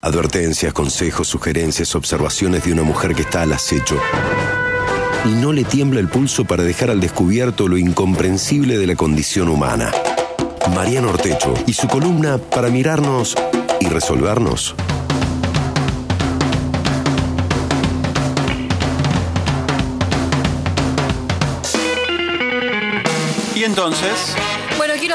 Advertencias, consejos, sugerencias, observaciones de una mujer que está al acecho. Y no le tiembla el pulso para dejar al descubierto lo incomprensible de la condición humana. Mariano Ortecho y su columna para mirarnos y resolvernos. Y entonces,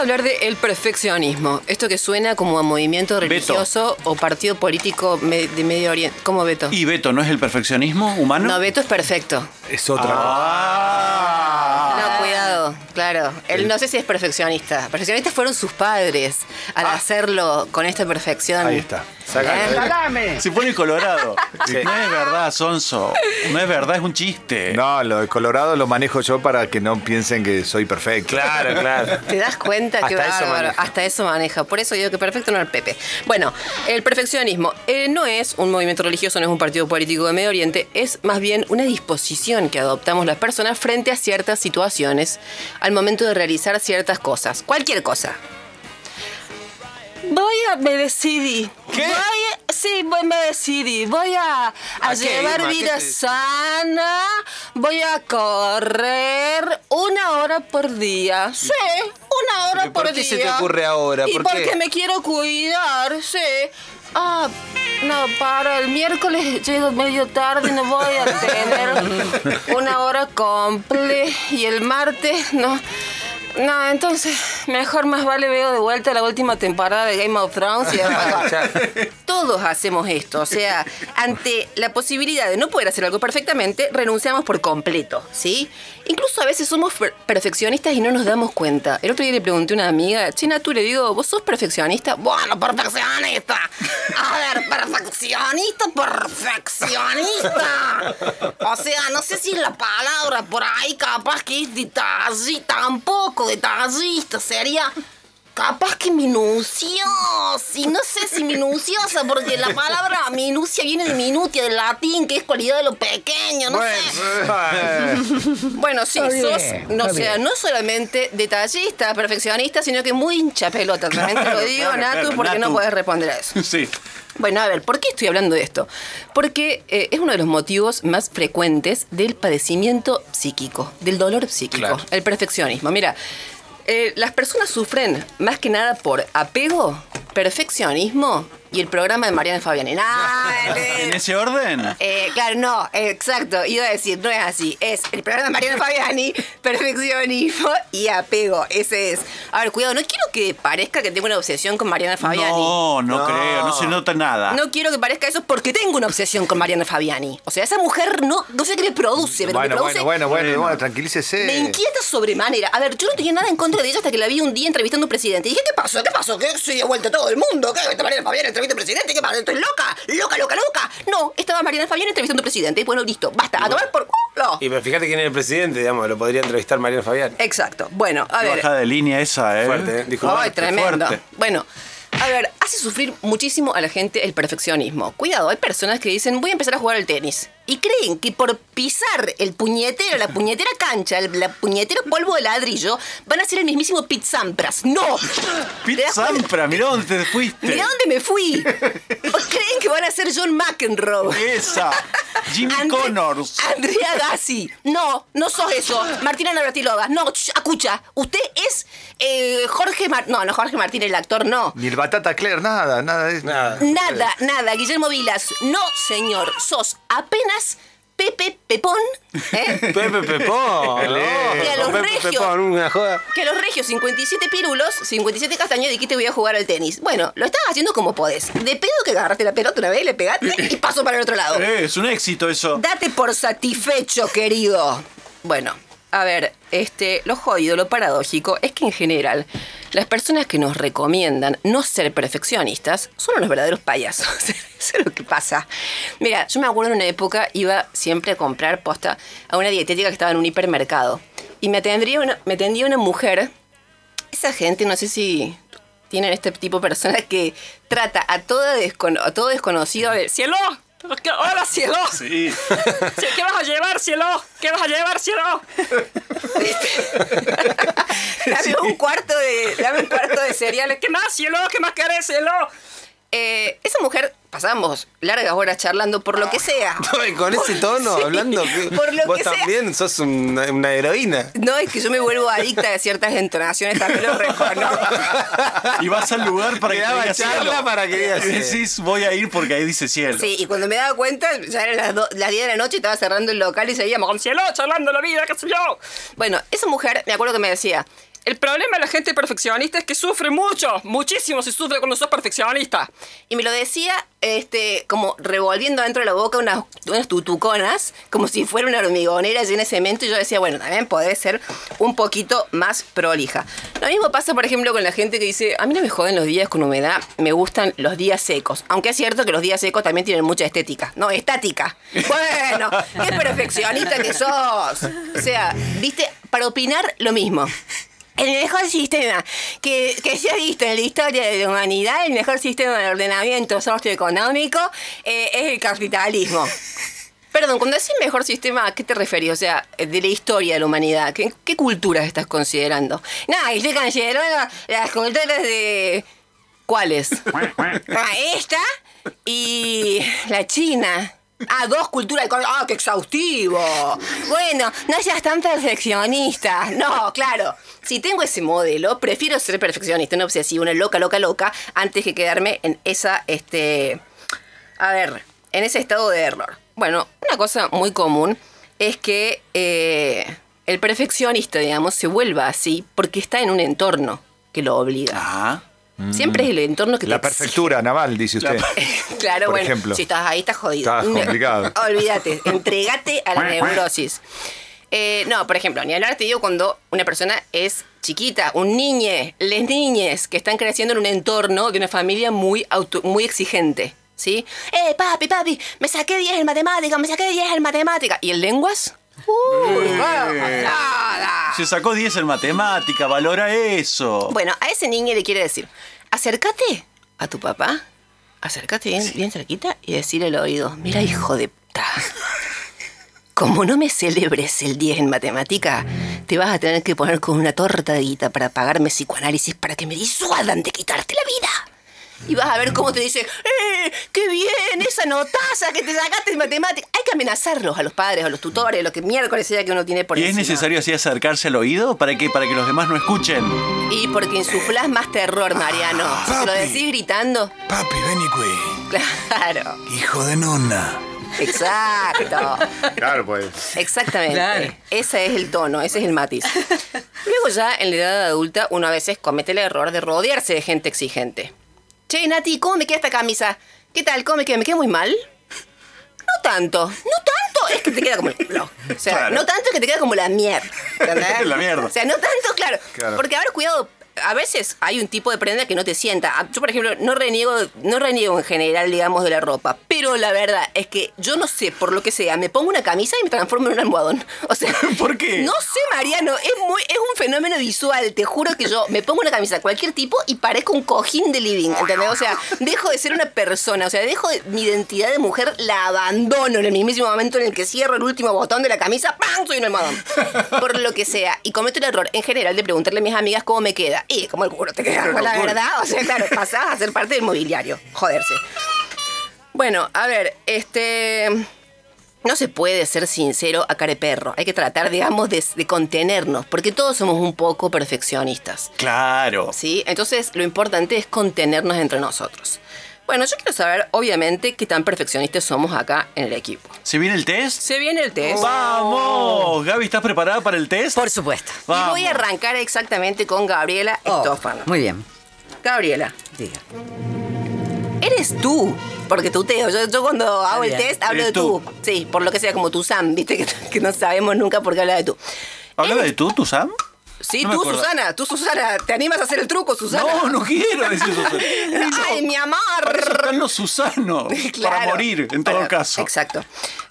hablar de el perfeccionismo. Esto que suena como a movimiento religioso o partido político de Medio Oriente. ¿Cómo Beto? ¿y Beto no es el perfeccionismo humano? No, Beto es perfecto. Es otra. Ah. No, cuidado, claro. Él no sé si es perfeccionista. Perfeccionistas fueron sus padres al hacerlo con esta perfección. Ahí está. Saca- ¿Eh? Se pone colorado. Sí. No es verdad, Sonso. No es verdad, es un chiste. No, lo de Colorado lo manejo yo para que no piensen que soy perfecto. Claro, claro. ¿Te das cuenta que Hasta eso bárbaro? maneja. Hasta eso maneja. Por eso digo que perfecto no es el Pepe. Bueno, el perfeccionismo eh, no es un movimiento religioso, no es un partido político de Medio Oriente, es más bien una disposición que adoptamos las personas frente a ciertas situaciones al momento de realizar ciertas cosas. Cualquier cosa. Voy a, me decidí. ¿Qué? Voy a- sí, voy, me decidí. Voy a, a ¿A qué, llevar vida sana. Voy a correr una hora por día. Sí, una hora ¿Pero por por qué día. se te ocurre ahora? Y ¿Por porque qué? me quiero cuidar, sí. Ah, no, para el miércoles llego medio tarde, no voy a tener una hora comple y el martes no. No, entonces mejor más vale veo de vuelta la última temporada de Game of Thrones y todos hacemos esto, o sea, ante la posibilidad de no poder hacer algo perfectamente, renunciamos por completo, ¿sí? Incluso a veces somos per- perfeccionistas y no nos damos cuenta. El otro día le pregunté a una amiga, China, tú le digo, ¿vos sos perfeccionista? Bueno, perfeccionista. A ver, perfeccionista, perfeccionista. O sea, no sé si es la palabra por ahí, capaz que es detallista, tampoco detallista, sería... Capaz que minuciosa, y no sé si minuciosa, porque la palabra minucia viene de minutia, del latín, que es cualidad de lo pequeño, no sé. Bueno, sí, sos, no, o sea, no solamente detallista, perfeccionista, sino que muy hincha pelota. También te lo digo, claro, Natu, claro, porque no puedes responder a eso. Sí. Bueno, a ver, ¿por qué estoy hablando de esto? Porque eh, es uno de los motivos más frecuentes del padecimiento psíquico, del dolor psíquico, Claro. el perfeccionismo. Mira, eh, las personas sufren más que nada por apego, perfeccionismo y el programa de Mariana Fabiani. ¡Ah, ¿En ese orden? eh, claro, no, exacto, iba a decir, no es así, es el programa de Mariana Fabiani, perfeccionismo y apego, ese es. A ver, cuidado, no quiero que parezca que tengo una obsesión con Mariana Fabiani. No, no, No. creo, no se nota nada. No quiero que parezca eso porque tengo una obsesión con Mariana Fabiani. O sea, esa mujer no, no sé qué me produce, pero Bueno, me produce... bueno, bueno, bueno, Bueno. bueno, tranquilícese. Me inquieta sobremanera. A ver, yo no tenía nada en contra de ella hasta que la vi un día entrevistando a un presidente. Y dije, ¿qué pasó? ¿Qué pasó? ¿Qué se dio vuelta todo el mundo? ¿Qué? ¿Esta Mariana Fabiani entrevista a un presidente? ¿Qué pasa? ¿Estoy loca? ¿Loca, loca, loca? No, estaba Mariana Fabiani entrevistando a un presidente. Y bueno, listo, basta. A tomar por culo. Y pero fíjate quién es el presidente, digamos, lo podría entrevistar Mariano Fabián. Exacto. Bueno, a ver. bajada de línea esa, ¿eh? Fuerte, ¿eh? Dijo, Ay, fuerte, tremendo. fuerte. Bueno, a ver, hace sufrir muchísimo a la gente el perfeccionismo. Cuidado, hay personas que dicen, voy a empezar a jugar al tenis. Y creen que por pisar el puñetero, la puñetera cancha, el la puñetero polvo de ladrillo, van a ser el mismísimo Pete Sampras. ¡No! Pete. Sampras, mirá dónde te fuiste. Mirá dónde me fui. Creen que van a ser John McEnroe. Esa. Jimmy Andre- Connors. Andrea Gassi. No, no sos eso. Martina Navratilova. No, ch, escucha. Usted es eh, Jorge Martín. No, no, Jorge Martín, el actor, no. Ni el Batata Claire, nada, nada. de- Nada. Nada, nada, Guillermo Vilas. No, señor. Sos apenas Pepe Pepón. ¿eh? Pepe Pepón. Que a los Pepe regios. Pepón, una joda. Que los regios 57 pirulos, 57 castaños, de que te voy a jugar al tenis. Bueno, lo estás haciendo como podés. De pedo que agarraste la pelota una vez, le pegaste y paso para el otro lado. Eh, es un éxito eso. Date por satisfecho, querido. Bueno, a ver, este, lo jodido, lo paradójico es que en general las personas que nos recomiendan no ser perfeccionistas son unos verdaderos payasos. Eso es lo que pasa. Mira, yo me acuerdo en una época iba siempre a comprar posta a una dietética que estaba en un hipermercado y me atendía una, me atendía una mujer. Esa gente, no sé si tienen este tipo de personas que trata a todo, descono- a todo desconocido de cielo. ¿Qué- Hola, cielo. Sí. Sí, ¿Qué vas a llevar, cielo? ¿Qué vas a llevar, cielo? dame un cuarto de, dame un cuarto de cereales. ¿Qué más, cielo? ¿Qué más querés, cielo? Eh, esa mujer, pasamos largas horas charlando por lo que sea. No, con ese tono, Sí, hablando. por lo Vos que sea. también sos una, una heroína. No, es que yo me vuelvo adicta de ciertas entonaciones, también lo reconozco. Y vas al lugar para que te charla cielo. para que digas decís, voy a ir porque ahí dice cielo. Sí, y cuando me daba cuenta, ya eran las, do- las 10 de la noche y estaba cerrando el local y seguíamos con cielo, charlando la vida, qué sé yo. Bueno, esa mujer, me acuerdo que me decía, el problema de la gente perfeccionista es que sufre mucho, muchísimo se sufre cuando sos perfeccionista. Y me lo decía, este, como revolviendo dentro de la boca unas, unas tutuconas, como si fuera una hormigonera llena de cemento, y yo decía, bueno, también podés ser un poquito más prolija. Lo mismo pasa, por ejemplo, con la gente que dice, a mí no me joden los días con humedad, me gustan los días secos. Aunque es cierto que los días secos también tienen mucha estética. No, estática. Bueno, qué perfeccionista que sos. O sea, viste, para opinar lo mismo. El mejor sistema que, que se ha visto en la historia de la humanidad, el mejor sistema de ordenamiento socioeconómico, eh, es el capitalismo. Perdón, cuando decís mejor sistema, ¿a qué te referís? O sea, de la historia de la humanidad. ¿Qué, qué culturas estás considerando? No, y estoy considerando las culturas de... ¿Cuáles? Ah, esta y la China. Ah, dos culturas. ¡Ah, qué exhaustivo! Bueno, no seas tan perfeccionista. No, claro. Si tengo ese modelo, prefiero ser perfeccionista, no obsesivo, una loca, loca, loca, antes que quedarme en esa, este... A ver, en ese estado de error. Bueno, una cosa muy común es que eh, el perfeccionista, digamos, se vuelva así porque está en un entorno que lo obliga. Ah. Siempre es el entorno que La te perfectura naval, dice usted. Claro, Por bueno, ejemplo. si estás ahí, estás jodido. Estás complicado. Olvídate, entregate a la neurosis. Eh, no, por ejemplo, ni hablar te digo cuando una persona es chiquita, un niñe, les niñes que están creciendo en un entorno de una familia muy, auto- muy exigente. ¿Sí? ¡Eh, papi, papi! Me saqué 10 en matemática, me saqué 10 en matemática. ¿Y en lenguas? Se sacó 10 en matemática, valora eso. Bueno, a ese niño le quiere decir, acércate a tu papá, acércate bien, bien cerquita y decirle al oído, mira hijo de puta, como no me celebres el 10 en matemática, te vas a tener que poner con una torta de guita para pagarme psicoanálisis para que me disuadan de quitarte la vida. Y vas a ver cómo te dice, ¡eh! ¡Qué bien! Esa notaza que te sacaste en matemática. Hay que amenazarlos a los padres, a los tutores, a lo que miércoles sea que uno tiene por ¿Y es necesario así acercarse al oído para que, para que los demás no escuchen? Y porque insuflás más terror, Mariano. Te lo decís gritando. Papi, ven qui, Claro, hijo de nonna. exacto. Claro, pues. Exactamente. Claro. Ese es el tono, ese es el matiz. Luego ya en la edad adulta uno a veces comete el error de rodearse de gente exigente. Che, Nati, ¿cómo me queda esta camisa? ¿Qué tal? ¿Cómo me queda? ¿Me queda muy mal? No tanto, no tanto, es que te queda como culo. O sea, Claro. no tanto es que te queda como la mierda. La mierda. O sea, no tanto, claro. Claro. Porque, a ver, cuidado, a veces hay un tipo de prenda que no te sienta. Ah, Yo, por ejemplo, no reniego, no reniego en general, digamos, de la ropa. Pero la verdad es que yo no sé, por lo que sea, me pongo una camisa y me transformo en un almohadón. O sea, ¿Por qué? No sé, Mariano, es, muy, es un fenómeno visual. Te juro que yo me pongo una camisa de cualquier tipo y parezco un cojín de living, ¿entendés? O sea, dejo de ser una persona, o sea, dejo de- mi identidad de mujer, la abandono en el mismísimo momento en el que cierro el último botón de la camisa, ¡pam! Soy un almohadón. Por lo que sea. Y cometo el error, en general, de preguntarle a mis amigas cómo me queda. Y como el culo te queda, la verdad. O sea, claro, pasás a ser parte del mobiliario. Joderse. Bueno, a ver, este... No se puede ser sincero a care perro. Hay que tratar, digamos, de, de contenernos, porque todos somos un poco perfeccionistas. Claro. ¿Sí? Entonces, lo importante es contenernos entre nosotros. Bueno, yo quiero saber, obviamente, qué tan perfeccionistas somos acá en el equipo. ¿Se viene el test? Se viene el test. ¡Vamos! Gaby, ¿estás preparada para el test? Por supuesto. Y voy a arrancar exactamente con Gabriela Oh, Estofano. muy bien. Gabriela, Diga. Eres tú. Porque tuteo. Yo, yo cuando hago el test hablo de tú. tú. Sí, por lo que sea, como tu Sam, viste, que, que no sabemos nunca por qué habla de tú. ¿Hablaba de tú, tú, Sam? Sí, No tú. Susana, tú, Susana, ¿te animas a hacer el truco, Susana? No, no quiero decir Susana. Ay, mi amor. Para eso están los Susanos. Para morir, en todo Bueno, caso. Exacto.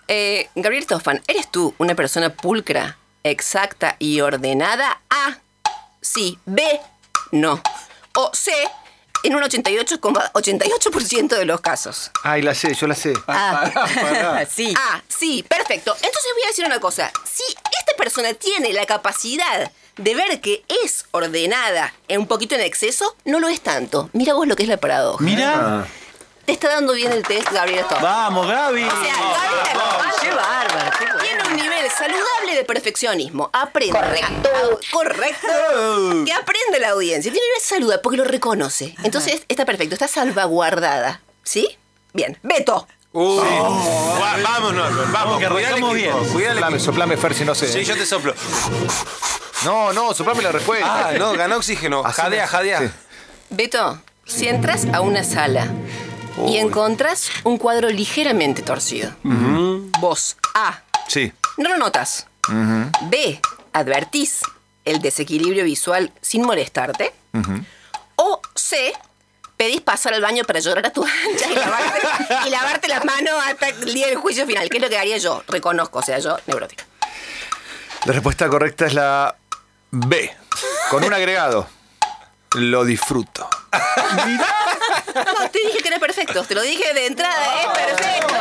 Eh, Gabriel Toffan, ¿eres tú una persona pulcra, exacta y ordenada? A. Sí. B. No. O C. En un 88,88% de los casos. Ay, la sé, yo la sé. Ah, pará, pará. sí. Ah, sí, perfecto. Entonces voy a decir una cosa. Si esta persona tiene la capacidad de ver que es ordenada en un poquito en exceso, no lo es tanto. Mira vos lo que es la paradoja. Mira, te está dando bien el test, Gabriela Stone. Vamos, Gaby. O sea, Gaby la- Qué bárbaro, qué bueno. tiene un nivel saludable de perfeccionismo. Aprende. Correcto. Correcto. Que aprende la audiencia. Tiene nivel saludable porque lo reconoce. Entonces está perfecto, está salvaguardada. ¿Sí? Bien. Beto. Uh, va- vámonos, vamos. que arrancamos bien. cuidá al Soplame, soplame, Fer, si no sé. Sí, yo te soplo. No, no, soplame la respuesta. Ah, no, ganó oxígeno. Jadea, jadea. Sí. Beto, si entras a una sala y encontrás un cuadro ligeramente torcido, vos A. Sí. No lo notas. B. Advertís el desequilibrio visual sin molestarte. O C. Pedís pasar al baño para llorar a tu ancha y lavarte, y lavarte las manos hasta el día del juicio final, que es lo que haría yo. Reconozco, o sea, yo neurótica. La respuesta correcta es la B. Con un agregado. Lo disfruto. No, te dije que era perfecto. Te lo dije de entrada, es perfecto.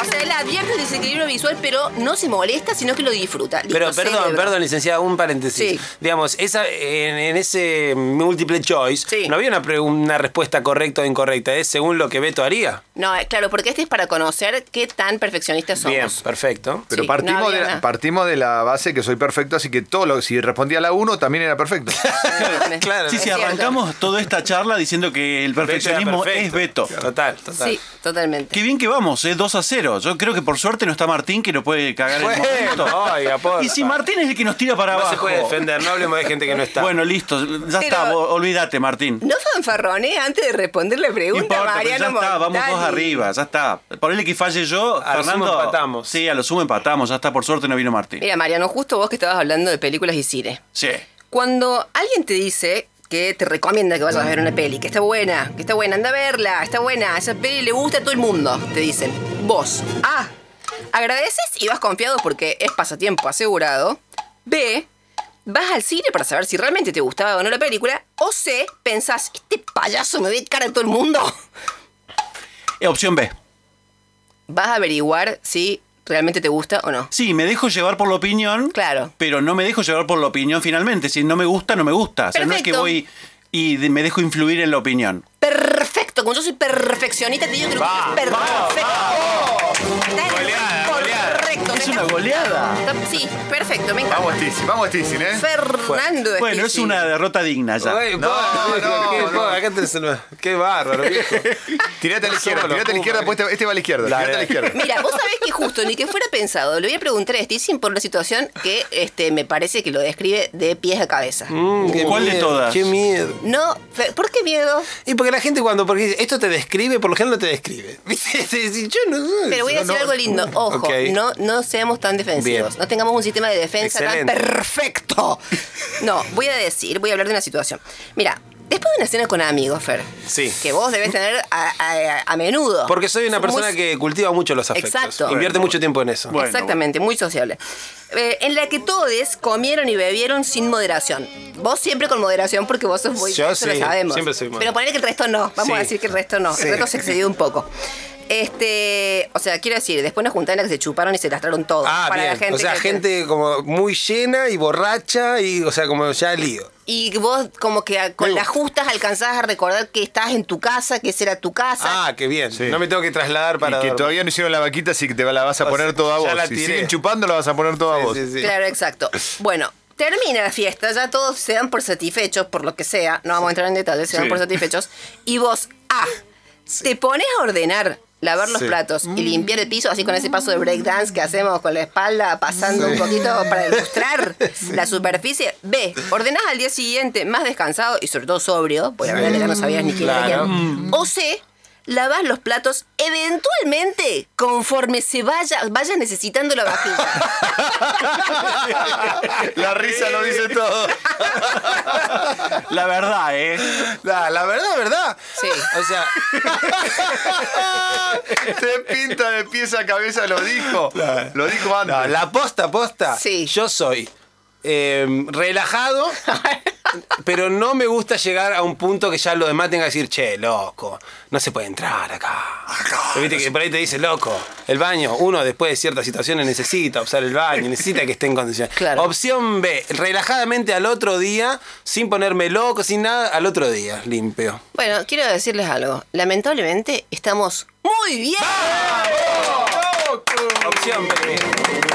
O sea, él advierte el desequilibrio visual, pero no se molesta, sino que lo disfruta. Listo, Pero perdón, cerebro. perdón, licenciada, un paréntesis. Sí. Digamos, esa, en, en ese múltiple choice, Sí. no había una, pre- una respuesta correcta o incorrecta, es según lo que Beto haría. No, eh, claro, porque este es para conocer qué tan perfeccionistas somos. Bien, perfecto. Pero Sí, partimos, no de la, partimos de la base que soy perfecto, así que todo lo, si respondía a la 1 también era perfecto. Claro, Sí, Es sí, cierto. arrancamos toda esta charla diciendo que el perfeccionismo Beto es. Beto. Total, total. Sí, totalmente. Qué bien que vamos, ¿eh? 2 a 0. Yo creo que por suerte no está Martín que no puede cagar el momento. oiga, porfa. Y si Martín es el que nos tira para No abajo. se puede defender, no hablemos de gente que no está. Bueno, listo, ya Pero- está, olvídate, Martín. No fanfarrones antes de responder la No pregunta, importa, Mariano ya está, vamos dos arriba, ya está. Ponele que falle yo, A lo Fernando. sumo empatamos. Sí, a lo sumo empatamos, ya está, por suerte no vino Martín. Mira, Mariano, justo vos que estabas hablando de películas y cine. Sí. Cuando alguien te dice que te recomienda que vayas a ver una peli, que está buena, que está buena, anda a verla, está buena, esa peli le gusta a todo el mundo, te dicen. Vos, A, agradeces y vas confiado porque es pasatiempo asegurado. B, vas al cine para saber si realmente te gustaba o no la película. O C, pensás, este payaso me ve cara a todo el mundo. Eh, opción B. Vas a averiguar si realmente te gusta o no. Sí, me dejo llevar por la opinión. Claro. Pero no me dejo llevar por la opinión finalmente. Si no me gusta, no me gusta. O sea, no es que voy y me dejo influir en la opinión. Perfecto, como yo soy perfeccionista, te digo que lo que es perfecto. Es una goleada. Sí, perfecto, me encanta. Vamos, Tizi, vamos, Tizi, ¿eh? Fernando Bueno, es Stisi. una derrota digna ya. Ay, No, po- no, qué, no. bárbaro, viejo. Tirate a la izquierda, tirate a la izquierda, pues este, va a la izquierda. Dale, Tirate a la dale. izquierda. Mira, vos sabés que justo ni que fuera pensado, le voy a preguntar a Stisi por una situación que este, me parece que lo describe de pies a cabeza. Mm, ¿Cuál de todas? Qué miedo. No, ¿por qué miedo? Y porque la gente cuando porque dice, esto te describe, por lo general no te describe. Yo no sé. Pero voy a decir no. algo lindo. Ojo, no, no seamos tan defensivos. Bien. No tengamos un sistema de defensa Excelente. tan perfecto. No, voy a decir, voy a hablar de una situación. Mira, después de una cena con amigos, Fer, Sí. que vos debes tener a, a- a menudo. Porque soy una Muy- persona que cultiva mucho los afectos. Exacto. Invierte Bueno, mucho tiempo en eso. Bueno, Exactamente, muy sociable. Eh, en la que todos comieron y bebieron sin moderación. Vos siempre con moderación porque vos sos muy... Yo eso lo sí, sabemos. siempre soy Pero poner que el resto no. Vamos Sí. a decir que el resto no. Sí. El resto se excedió un poco. Este, o sea, quiero decir, después nos juntaron en la que se chuparon y se lastraron todo. Ah, para bien. la gente o sea, que- gente como muy llena y borracha y, o sea, como ya lío. Y vos como que con las justas alcanzás a recordar que estás en tu casa, que esa era tu casa. Ah, qué bien. Sí. No me tengo que trasladar para. Y que dormir. todavía no hicieron la vaquita, así que te la vas a O poner sea, toda a ya vos. la Si siguen chupando, la vas a poner toda a vos. Sí. Claro, exacto. Bueno, termina la fiesta, ya todos se dan por satisfechos, por lo que sea, no vamos a entrar en detalles, se dan Sí. por satisfechos, y vos, ah, te pones a ordenar, lavar los Sí. platos y limpiar el piso, así con ese paso de breakdance que hacemos con la espalda, pasando un poquito para ilustrar la superficie. B, ordenás al día siguiente más descansado y sobre todo sobrio, porque la verdad que ya no sabías ni quién era quién. O C, lavas los platos eventualmente conforme se vaya, vayas necesitando la vajilla. La risa lo dice todo. La verdad, ¿eh? La, la verdad, verdad. Sí. O sea, Te pinta de pies a cabeza, lo dijo. Lo dijo antes. no, la posta, posta. Sí. Yo soy eh, relajado. pero no me gusta llegar a un punto que ya lo demás tenga que decir, che, loco, no se puede entrar acá. Pero Viste que por ahí te dice, loco, el baño, uno después de ciertas situaciones necesita usar el baño, necesita que esté en condiciones. Claro. Opción B, relajadamente al otro día, sin ponerme loco, sin nada, al otro día, limpio. Bueno, quiero decirles algo. Lamentablemente estamos muy bien. Opción B.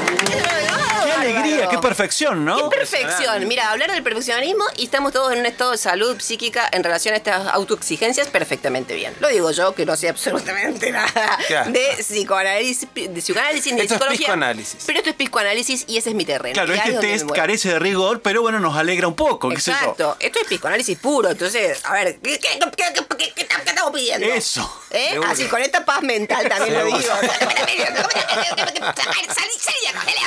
Perfección, ¿no? Qué perfección. Mira, hablar del perfeccionismo y estamos todos en un estado de salud psíquica en relación a estas autoexigencias perfectamente bien. Lo digo yo, que no sé absolutamente nada Claro. de psicoanálisis, de psicoanálisis ni de Esto es psicología. psicoanálisis. Pero esto es psicoanálisis y ese es mi terreno. Claro, este es test carece de rigor, pero bueno, nos alegra un poco, qué sé yo. Exacto. Esto es psicoanálisis puro. Entonces, a ver, ¿qué, qué, qué- qué- qué- qué- qué estamos pidiendo? Eso. ¿Eh? Así, con esta paz mental también lo digo. Salí, salí.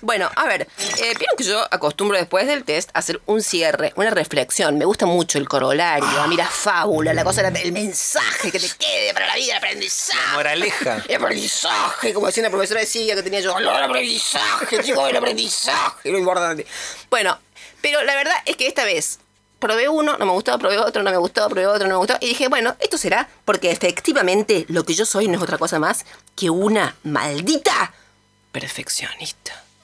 Bueno, a ver, eh, vieron que yo acostumbro después del test a hacer un cierre, una reflexión. Me gusta mucho el corolario, a mí la fábula, la cosa, el mensaje que te quede para la vida, el aprendizaje. Moraleja. El aprendizaje, como decía una profesora de ciencia que tenía yo, el aprendizaje, chico, el aprendizaje, lo importante. Bueno, pero la verdad es que esta vez probé uno, no me gustó, probé otro, no me gustó, probé otro, no me gustó. Y dije, bueno, esto será porque efectivamente lo que yo soy no es otra cosa más que una maldita perfeccionista.